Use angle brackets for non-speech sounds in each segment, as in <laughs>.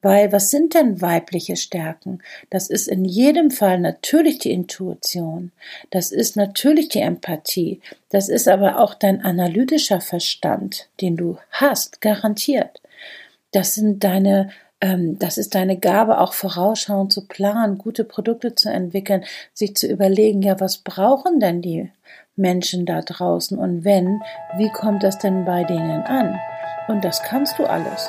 Weil was sind denn weibliche Stärken? Das ist in jedem Fall natürlich die Intuition. Das ist natürlich die Empathie. Das ist aber auch dein analytischer Verstand, den du hast, garantiert. Das sind deine ähm, das ist deine Gabe, auch vorausschauend zu planen, gute Produkte zu entwickeln, sich zu überlegen, ja, was brauchen denn die Menschen da draußen und wenn, wie kommt das denn bei denen an? Und das kannst du alles.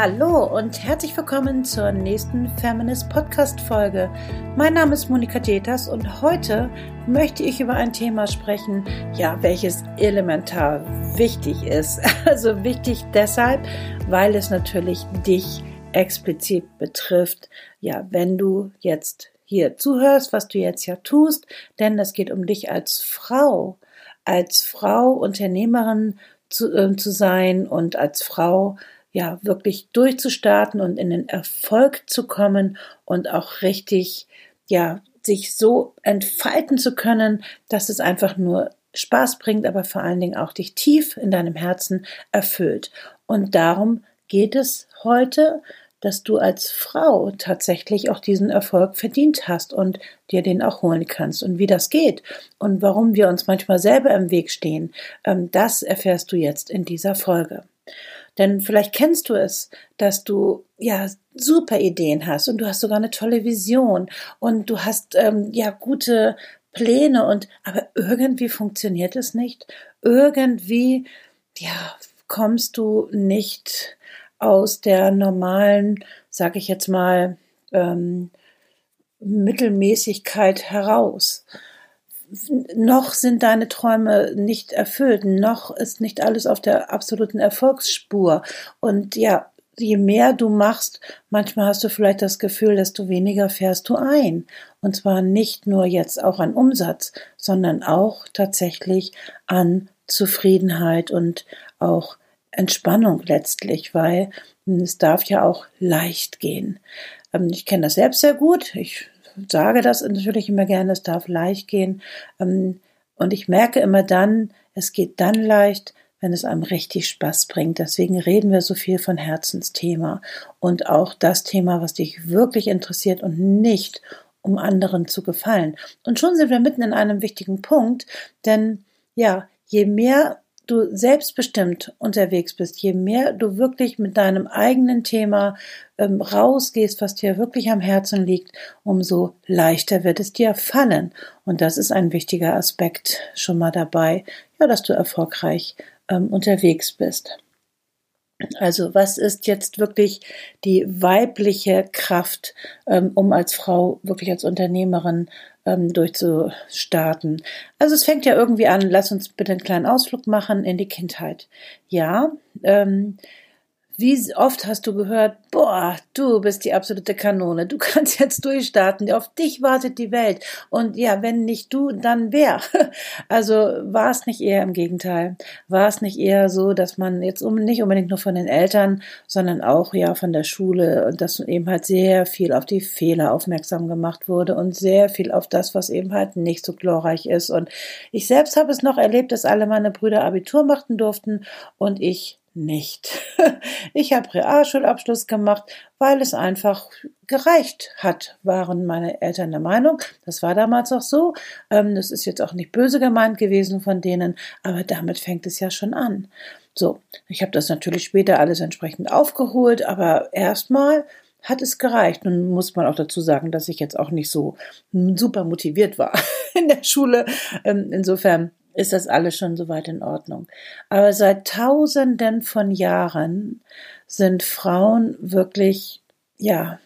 Hallo und herzlich willkommen zur nächsten Feminist Podcast Folge. Mein Name ist Monika Deters und heute möchte ich über ein Thema sprechen, ja, welches elementar wichtig ist. <laughs> Also wichtig deshalb, weil es natürlich dich explizit betrifft. Ja, wenn du jetzt hier zuhörst, was du jetzt ja tust, denn es geht um dich als Frau, als Frau Unternehmerin zu, äh, zu sein und als Frau ja wirklich durchzustarten und in den Erfolg zu kommen und auch richtig ja sich so entfalten zu können, dass es einfach nur Spaß bringt, aber vor allen Dingen auch dich tief in deinem Herzen erfüllt. Und darum geht es heute, dass du als Frau tatsächlich auch diesen Erfolg verdient hast und dir den auch holen kannst. Und wie das geht und warum wir uns manchmal selber im Weg stehen, ähm, das erfährst du jetzt in dieser Folge. Denn vielleicht kennst du es, dass du ja super Ideen hast und du hast sogar eine tolle Vision und du hast ähm, ja gute Pläne und aber irgendwie funktioniert es nicht. Irgendwie ja kommst du nicht aus der normalen, sag ich jetzt mal, ähm, Mittelmäßigkeit heraus. Noch sind deine Träume nicht erfüllt, noch ist nicht alles auf der absoluten Erfolgsspur. Und ja, je mehr du machst, manchmal hast du vielleicht das Gefühl, desto weniger fährst du ein. Und zwar nicht nur jetzt auch an Umsatz, sondern auch tatsächlich an Zufriedenheit und auch Entspannung letztlich, weil es darf ja auch leicht gehen. Ähm, ich kenne das selbst sehr gut. Ich sage das natürlich immer gerne, es darf leicht gehen. Ähm, und ich merke immer dann, es geht dann leicht, wenn es einem richtig Spaß bringt. Deswegen reden wir so viel von Herzensthema und auch das Thema, was dich wirklich interessiert und nicht um anderen zu gefallen. Und schon sind wir mitten in einem wichtigen Punkt, denn ja, je mehr du selbstbestimmt unterwegs bist, je mehr du wirklich mit deinem eigenen Thema ähm, rausgehst, was dir wirklich am Herzen liegt, umso leichter wird es dir fallen. Und das ist ein wichtiger Aspekt schon mal dabei, ja, dass du erfolgreich ähm, unterwegs bist. Also was ist jetzt wirklich die weibliche Kraft, ähm, um als Frau wirklich als Unternehmerin ähm, durchzustarten? Also es fängt ja irgendwie an, lass uns bitte einen kleinen Ausflug machen in die Kindheit. Ja, ähm, wie oft hast du gehört, boah, du bist die absolute Kanone, du <laughs> kannst jetzt durchstarten, auf dich wartet die Welt. Und ja, wenn nicht du, dann wer? <laughs> Also war es nicht eher im Gegenteil? War es nicht eher so, dass man jetzt nicht unbedingt nur von den Eltern, sondern auch ja von der Schule und dass eben halt sehr viel auf die Fehler aufmerksam gemacht wurde und sehr viel auf das, was eben halt nicht so glorreich ist. Und ich selbst habe es noch erlebt, dass alle meine Brüder Abitur machten durften und ich nicht. <laughs> Ich habe Realschulabschluss gemacht, weil es einfach gereicht hat, waren meine Eltern der Meinung. Das war damals auch so. Ähm, das ist jetzt auch nicht böse gemeint gewesen von denen, aber damit fängt es ja schon an. So, ich habe das natürlich später alles entsprechend aufgeholt, aber erstmal hat es gereicht. Nun muss man auch dazu sagen, dass ich jetzt auch nicht so super motiviert war <laughs> in der Schule. Ähm, insofern ist das alles schon soweit in Ordnung. Aber seit Tausenden von Jahren sind Frauen wirklich, ja,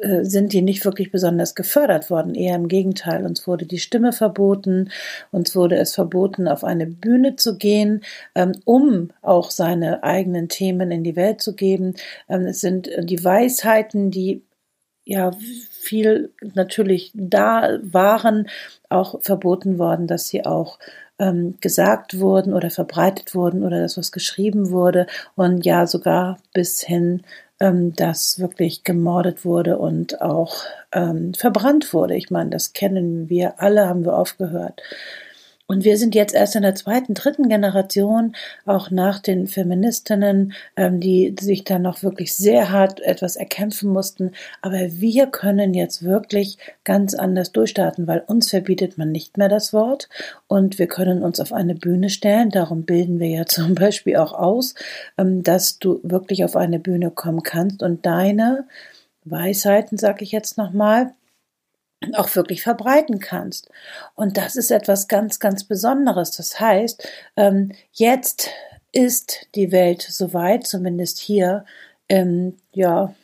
äh, sind die nicht wirklich besonders gefördert worden, eher im Gegenteil. Uns wurde die Stimme verboten, uns wurde es verboten, auf eine Bühne zu gehen, ähm, um auch seine eigenen Themen in die Welt zu geben. Ähm, es sind die Weisheiten, die ja viel natürlich da waren, auch verboten worden, dass sie auch ähm, gesagt wurden oder verbreitet wurden oder das, was geschrieben wurde und ja sogar bis hin, ähm, dass wirklich gemordet wurde und auch ähm, verbrannt wurde. Ich meine, das kennen wir alle, haben wir oft gehört. Und wir sind jetzt erst in der zweiten, dritten Generation, auch nach den Feministinnen, ähm, die sich dann noch wirklich sehr hart etwas erkämpfen mussten. Aber wir können jetzt wirklich ganz anders durchstarten, weil uns verbietet man nicht mehr das Wort und wir können uns auf eine Bühne stellen. Darum bilden wir ja <laughs> zum Beispiel auch aus, ähm, dass du wirklich auf eine Bühne kommen kannst und deine Weisheiten, sag ich jetzt nochmal, auch wirklich verbreiten kannst. Und das ist etwas ganz, ganz Besonderes. Das heißt, ähm, jetzt ist die Welt soweit, zumindest hier im ja,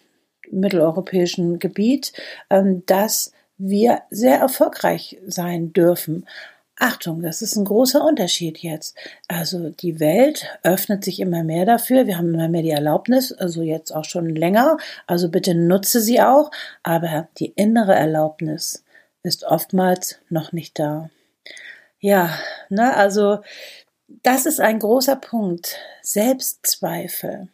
mitteleuropäischen Gebiet, ähm, dass wir sehr erfolgreich sein dürfen. Achtung, das ist ein großer Unterschied jetzt. Also die Welt öffnet sich immer mehr dafür. Wir haben immer mehr die Erlaubnis, also jetzt auch schon länger. Also bitte nutze sie auch. Aber die innere Erlaubnis ist oftmals noch nicht da. Ja, ne, also das ist ein großer Punkt. Selbstzweifel.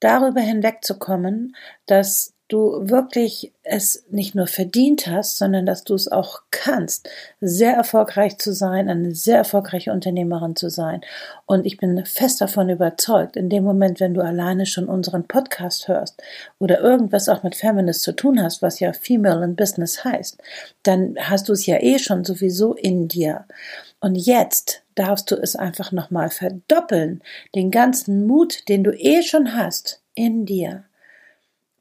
Darüber hinwegzukommen, dass du wirklich es nicht nur verdient hast, sondern dass du es auch kannst, sehr erfolgreich zu sein, eine sehr erfolgreiche Unternehmerin zu sein. Und ich bin fest davon überzeugt, in dem Moment, wenn du alleine schon unseren Podcast hörst oder irgendwas auch mit Feminist zu tun hast, was ja Female in Business heißt, dann hast du es ja eh schon sowieso in dir. Und jetzt darfst du es einfach nochmal verdoppeln, den ganzen Mut, den du eh schon hast, in dir.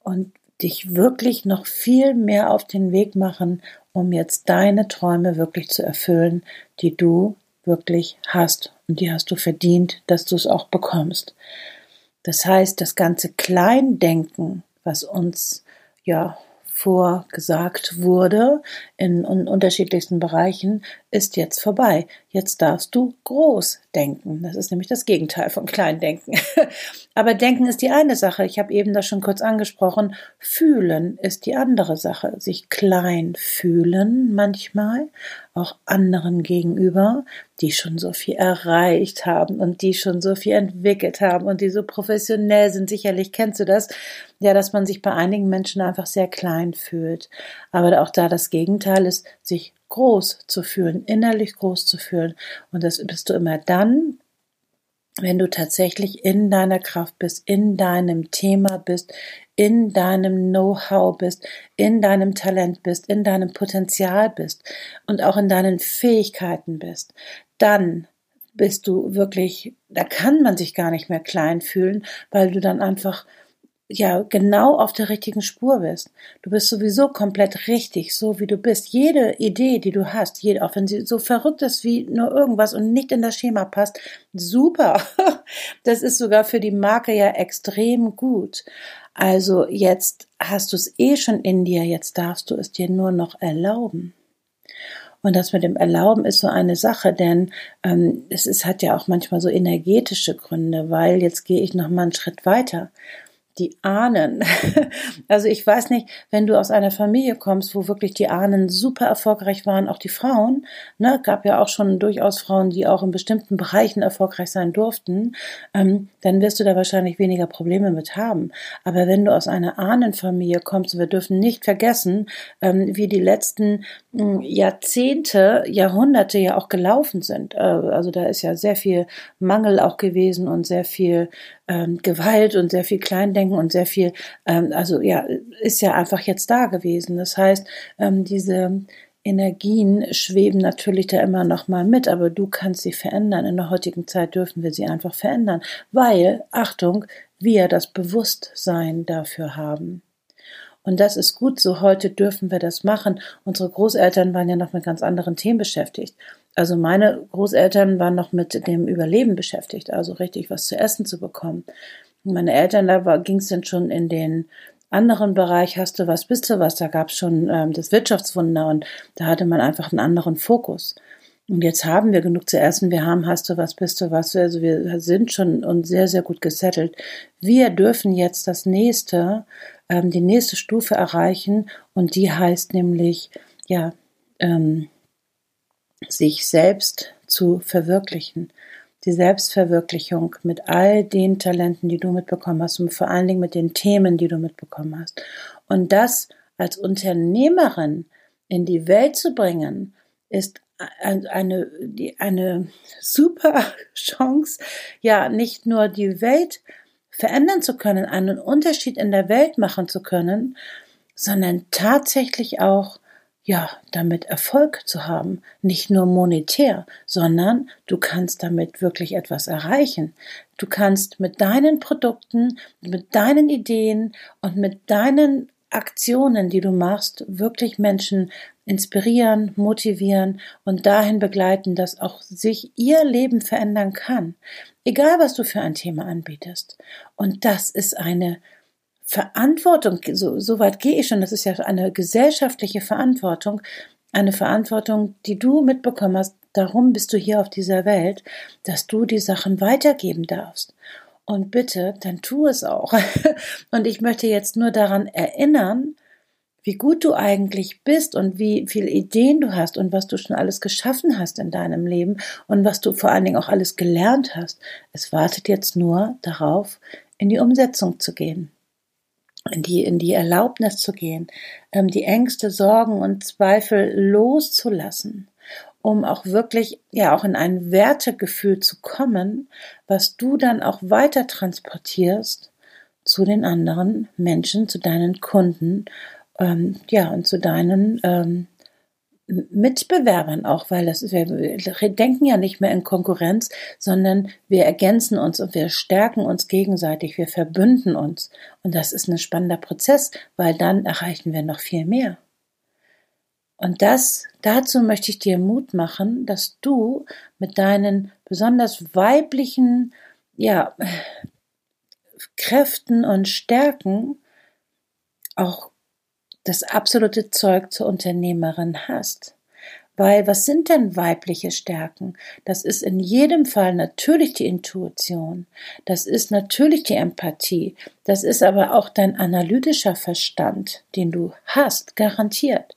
Und dich wirklich noch viel mehr auf den Weg machen, um jetzt deine Träume wirklich zu erfüllen, die du wirklich hast. Und die hast du verdient, dass du es auch bekommst. Das heißt, das ganze Kleindenken, was uns ja vorgesagt wurde in, unterschiedlichsten Bereichen, ist jetzt vorbei. Jetzt darfst du groß denken. Das ist nämlich das Gegenteil von Kleindenken. <laughs> Aber denken ist die eine Sache. Ich habe eben das schon kurz angesprochen. Fühlen ist die andere Sache. Sich klein fühlen manchmal, auch anderen gegenüber, die schon so viel erreicht haben und die schon so viel entwickelt haben und die so professionell sind. Sicherlich kennst du das. Ja, dass man sich bei einigen Menschen einfach sehr klein fühlt. Aber auch da das Gegenteil ist, sich groß zu fühlen, innerlich groß zu fühlen. Und das bist du immer dann, wenn du tatsächlich in deiner Kraft bist, in deinem Thema bist, in deinem Know-how bist, in deinem Talent bist, in deinem Potenzial bist und auch in deinen Fähigkeiten bist, dann bist du wirklich, da kann man sich gar nicht mehr klein fühlen, weil du dann einfach ja genau auf der richtigen Spur bist. Du bist sowieso komplett richtig, so wie du bist. Jede Idee, die du hast, jede, auch wenn sie so verrückt ist wie nur irgendwas und nicht in das Schema passt, super. <laughs> Das ist sogar für die Marke ja extrem gut. Also jetzt hast du es eh schon in dir, jetzt darfst du es dir nur noch erlauben. Und das mit dem Erlauben ist so eine Sache, denn ähm, es ist, hat ja auch manchmal so energetische Gründe, weil jetzt gehe ich noch mal einen Schritt weiter die Ahnen. <laughs> Also ich weiß nicht, wenn du aus einer Familie kommst, wo wirklich die Ahnen super erfolgreich waren, auch die Frauen, ne, gab ja auch schon durchaus Frauen, die auch in bestimmten Bereichen erfolgreich sein durften, ähm, dann wirst du da wahrscheinlich weniger Probleme mit haben. Aber wenn du aus einer Ahnenfamilie kommst, wir dürfen nicht vergessen, ähm, wie die letzten äh, Jahrzehnte, Jahrhunderte ja auch gelaufen sind. Äh, also da ist ja sehr viel Mangel auch gewesen und sehr viel ähm, Gewalt und sehr viel Kleindenken und sehr viel, ähm, also ja, ist ja einfach jetzt da gewesen. Das heißt, ähm, diese Energien schweben natürlich da immer noch mal mit, aber du kannst sie verändern. In der heutigen Zeit dürfen wir sie einfach verändern, weil, Achtung, wir das Bewusstsein dafür haben. Und das ist gut so. Heute dürfen wir das machen. Unsere Großeltern waren ja noch mit ganz anderen Themen beschäftigt. Also meine Großeltern waren noch mit dem Überleben beschäftigt, also richtig was zu essen zu bekommen. Meine Eltern, da ging es dann schon in den anderen Bereich, hast du was, bist du was, da gab es schon ähm, das Wirtschaftswunder und da hatte man einfach einen anderen Fokus. Und jetzt haben wir genug zu essen, wir haben, hast du was, bist du was, also wir sind schon und sehr, sehr gut gesettelt. Wir dürfen jetzt das nächste, ähm, die nächste Stufe erreichen und die heißt nämlich, ja, ähm, sich selbst zu verwirklichen. Die Selbstverwirklichung mit all den Talenten, die du mitbekommen hast und vor allen Dingen mit den Themen, die du mitbekommen hast. Und das als Unternehmerin in die Welt zu bringen, ist eine, eine super <laughs> Chance, ja, nicht nur die Welt verändern zu können, einen Unterschied in der Welt machen zu können, sondern tatsächlich auch ja, damit Erfolg zu haben, nicht nur monetär, sondern du kannst damit wirklich etwas erreichen. Du kannst mit deinen Produkten, mit deinen Ideen und mit deinen Aktionen, die du machst, wirklich Menschen inspirieren, motivieren und dahin begleiten, dass auch sich ihr Leben verändern kann. Egal, was du für ein Thema anbietest. Und das ist eine Verantwortung, so, so weit gehe ich schon, das ist ja eine gesellschaftliche Verantwortung, eine Verantwortung, die du mitbekommen hast, darum bist du hier auf dieser Welt, dass du die Sachen weitergeben darfst. Und bitte, dann tu es auch. <laughs> Und ich möchte jetzt nur daran erinnern, wie gut du eigentlich bist und wie viele Ideen du hast und was du schon alles geschaffen hast in deinem Leben und was du vor allen Dingen auch alles gelernt hast. Es wartet jetzt nur darauf, in die Umsetzung zu gehen in die, in die Erlaubnis zu gehen, ähm, die Ängste, Sorgen und Zweifel loszulassen, um auch wirklich, ja, auch in ein Wertegefühl zu kommen, was du dann auch weiter transportierst zu den anderen Menschen, zu deinen Kunden, ähm, ja, und zu deinen ähm, Mitbewerbern auch, weil das wir denken ja nicht mehr in Konkurrenz, sondern wir ergänzen uns und wir stärken uns gegenseitig, wir verbünden uns. Und das ist ein spannender Prozess, weil dann erreichen wir noch viel mehr. Und das, dazu möchte ich dir Mut machen, dass du mit deinen besonders weiblichen, ja, Kräften und Stärken auch das absolute Zeug zur Unternehmerin hast. Weil was sind denn weibliche Stärken? Das ist in jedem Fall natürlich die Intuition, das ist natürlich die Empathie, das ist aber auch dein analytischer Verstand, den du hast, garantiert.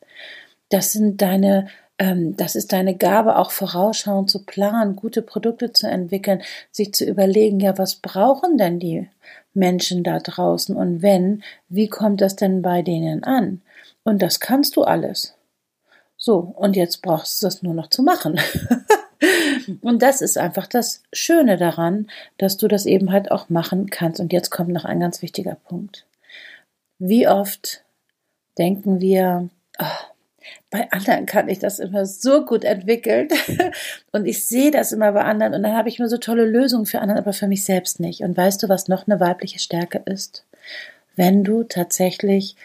Das sind deine ähm, das ist deine Gabe, auch vorausschauend zu planen, gute Produkte zu entwickeln, sich zu überlegen, ja, was brauchen denn die Menschen da draußen und wenn, wie kommt das denn bei denen an? Und das kannst du alles. So, und jetzt brauchst du es nur noch zu machen. <laughs> und das ist einfach das Schöne daran, dass du das eben halt auch machen kannst. Und jetzt kommt noch ein ganz wichtiger Punkt. Wie oft denken wir, oh, bei anderen kann ich das immer so gut entwickeln <laughs> und ich sehe das immer bei anderen und dann habe ich mir so tolle Lösungen für anderen, aber für mich selbst nicht. Und weißt du, was noch eine weibliche Stärke ist? Wenn du tatsächlich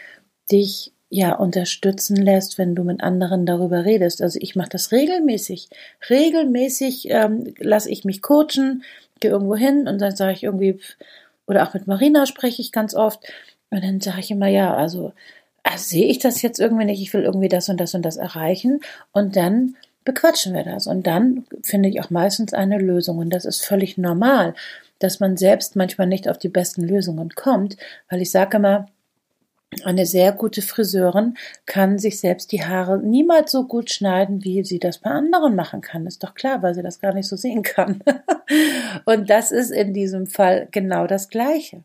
dich ja unterstützen lässt, wenn du mit anderen darüber redest. Also ich mache das regelmäßig. Regelmäßig ähm, lasse ich mich coachen, gehe irgendwo hin und dann sage ich irgendwie, oder auch mit Marina spreche ich ganz oft und dann sage ich immer, ja, also also sehe ich das jetzt irgendwie nicht, ich will irgendwie das und das und das erreichen und dann bequatschen wir das und dann finde ich auch meistens eine Lösung und das ist völlig normal, dass man selbst manchmal nicht auf die besten Lösungen kommt, weil ich sage immer, eine sehr gute Friseurin kann sich selbst die Haare niemals so gut schneiden, wie sie das bei anderen machen kann. Ist doch klar, weil sie das gar nicht so sehen kann. <laughs> und das ist in diesem Fall genau das Gleiche.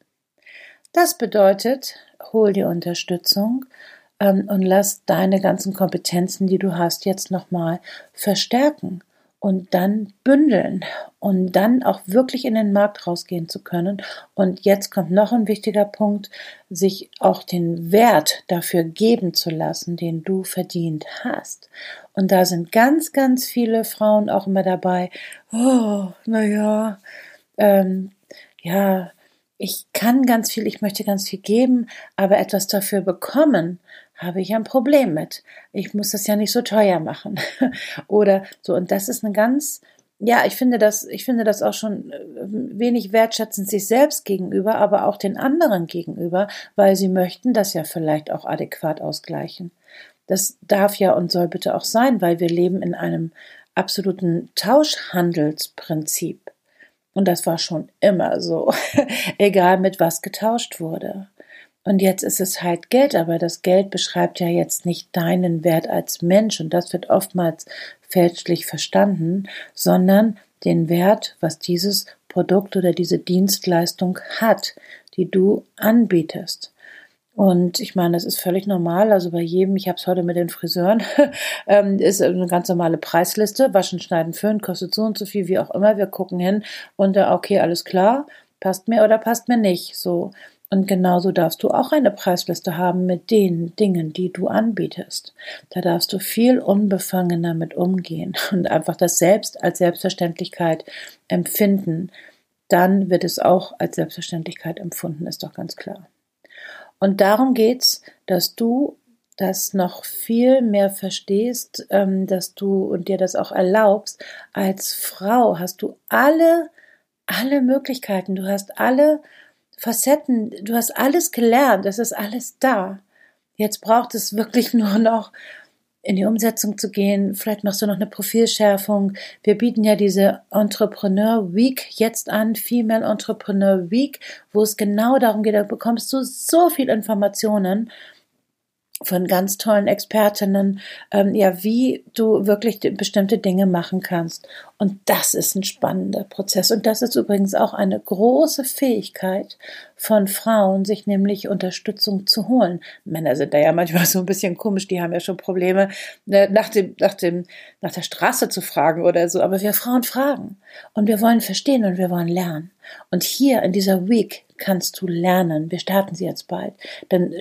Das bedeutet, hol dir Unterstützung ähm, und lass deine ganzen Kompetenzen, die du hast, jetzt nochmal verstärken und dann bündeln und dann auch wirklich in den Markt rausgehen zu können. Und jetzt kommt noch ein wichtiger Punkt, sich auch den Wert dafür geben zu lassen, den du verdient hast. Und da sind ganz, ganz viele Frauen auch immer dabei. Oh, naja, ähm, ja, ich kann ganz viel, ich möchte ganz viel geben, aber etwas dafür bekommen, habe ich ein Problem mit. Ich muss das ja nicht so teuer machen. <laughs> Oder so, und das ist eine ganz, ja, ich finde das, ich finde das auch schon äh, wenig wertschätzend sich selbst gegenüber, aber auch den anderen gegenüber, weil sie möchten das ja vielleicht auch adäquat ausgleichen. Das darf ja und soll bitte auch sein, weil wir leben in einem absoluten Tauschhandelsprinzip. Und das war schon immer so, <laughs> egal mit was getauscht wurde. Und jetzt ist es halt Geld, aber das Geld beschreibt ja jetzt nicht deinen Wert als Mensch und das wird oftmals fälschlich verstanden, sondern den Wert, was dieses Produkt oder diese Dienstleistung hat, die du anbietest. Und ich meine, das ist völlig normal. Also bei jedem, ich habe es heute mit den Friseuren, <laughs> ähm, ist eine ganz normale Preisliste. Waschen, schneiden, föhnen, kostet so und so viel, wie auch immer. Wir gucken hin und äh, okay, alles klar, passt mir oder passt mir nicht. So. Und genauso darfst du auch eine Preisliste haben mit den Dingen, die du anbietest. Da darfst du viel unbefangener mit umgehen <laughs> und einfach das Selbst als Selbstverständlichkeit empfinden. Dann wird es auch als Selbstverständlichkeit empfunden, ist doch ganz klar. Und darum geht's, dass du das noch viel mehr verstehst, ähm, dass du und dir das auch erlaubst. Als Frau hast du alle, alle Möglichkeiten, du hast alle Facetten, du hast alles gelernt, es ist alles da. Jetzt braucht es wirklich <laughs> nur noch in die Umsetzung zu gehen. Vielleicht machst du noch eine Profilschärfung. Wir bieten ja diese Entrepreneur Week jetzt an, Female Entrepreneur Week, wo es genau darum geht, da bekommst du so viel Informationen von ganz tollen Expertinnen, ähm, ja, wie du wirklich bestimmte Dinge machen kannst. Und das ist ein spannender Prozess. Und das ist übrigens auch eine große Fähigkeit von Frauen, sich nämlich Unterstützung zu holen. Männer sind da ja manchmal <laughs> so ein bisschen komisch, die haben ja schon Probleme, ne, nach dem, nach dem, nach der Straße zu fragen oder so. Aber wir Frauen fragen. Und wir wollen verstehen und wir wollen lernen. Und hier in dieser Week kannst du lernen. Wir starten sie jetzt bald. Dann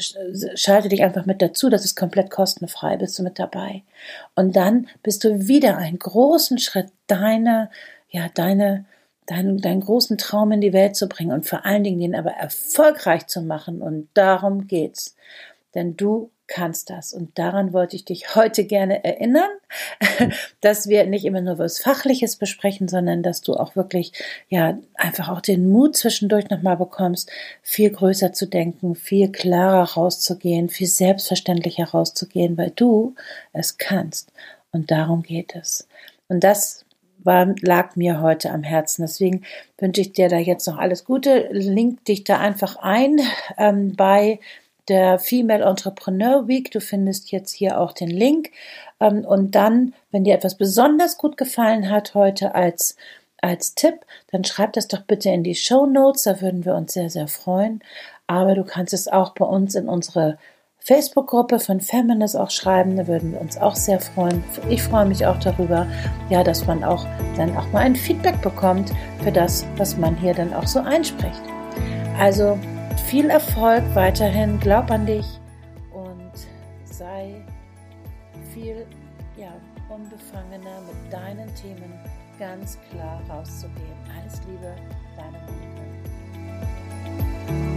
schalte dich einfach mit dazu. Das ist komplett kostenfrei. Bist du mit dabei? Und dann bist du wieder einen großen Schritt deine, ja, deine, deinen, deinen großen Traum in die Welt zu bringen und vor allen Dingen den aber erfolgreich zu machen. Und darum geht's. Denn du kannst das. Und daran wollte ich dich heute gerne erinnern, <laughs> dass wir nicht immer nur was Fachliches besprechen, sondern dass du auch wirklich, ja, einfach auch den Mut zwischendurch nochmal bekommst, viel größer zu denken, viel klarer rauszugehen, viel selbstverständlicher rauszugehen, weil du es kannst. Und darum geht es. Und das war, lag mir heute am Herzen. Deswegen wünsche ich dir da jetzt noch alles Gute. Link dich da einfach ein ähm, bei der Female Entrepreneur Week. Du findest jetzt hier auch den Link. Ähm, und dann, wenn dir etwas besonders gut gefallen hat heute als als Tipp, dann schreib das doch bitte in die Show Notes, da würden wir uns sehr, sehr freuen. Aber du kannst es auch bei uns in unsere Facebook-Gruppe von Feminist auch schreiben, da würden wir uns auch sehr freuen. Ich freue mich auch darüber, ja, dass man auch dann auch mal ein Feedback bekommt für das, was man hier dann auch so einspricht. Also viel Erfolg weiterhin, glaub an dich und sei viel ja, unbefangener mit deinen Themen ganz klar rauszugehen. Alles Liebe, deine Monika.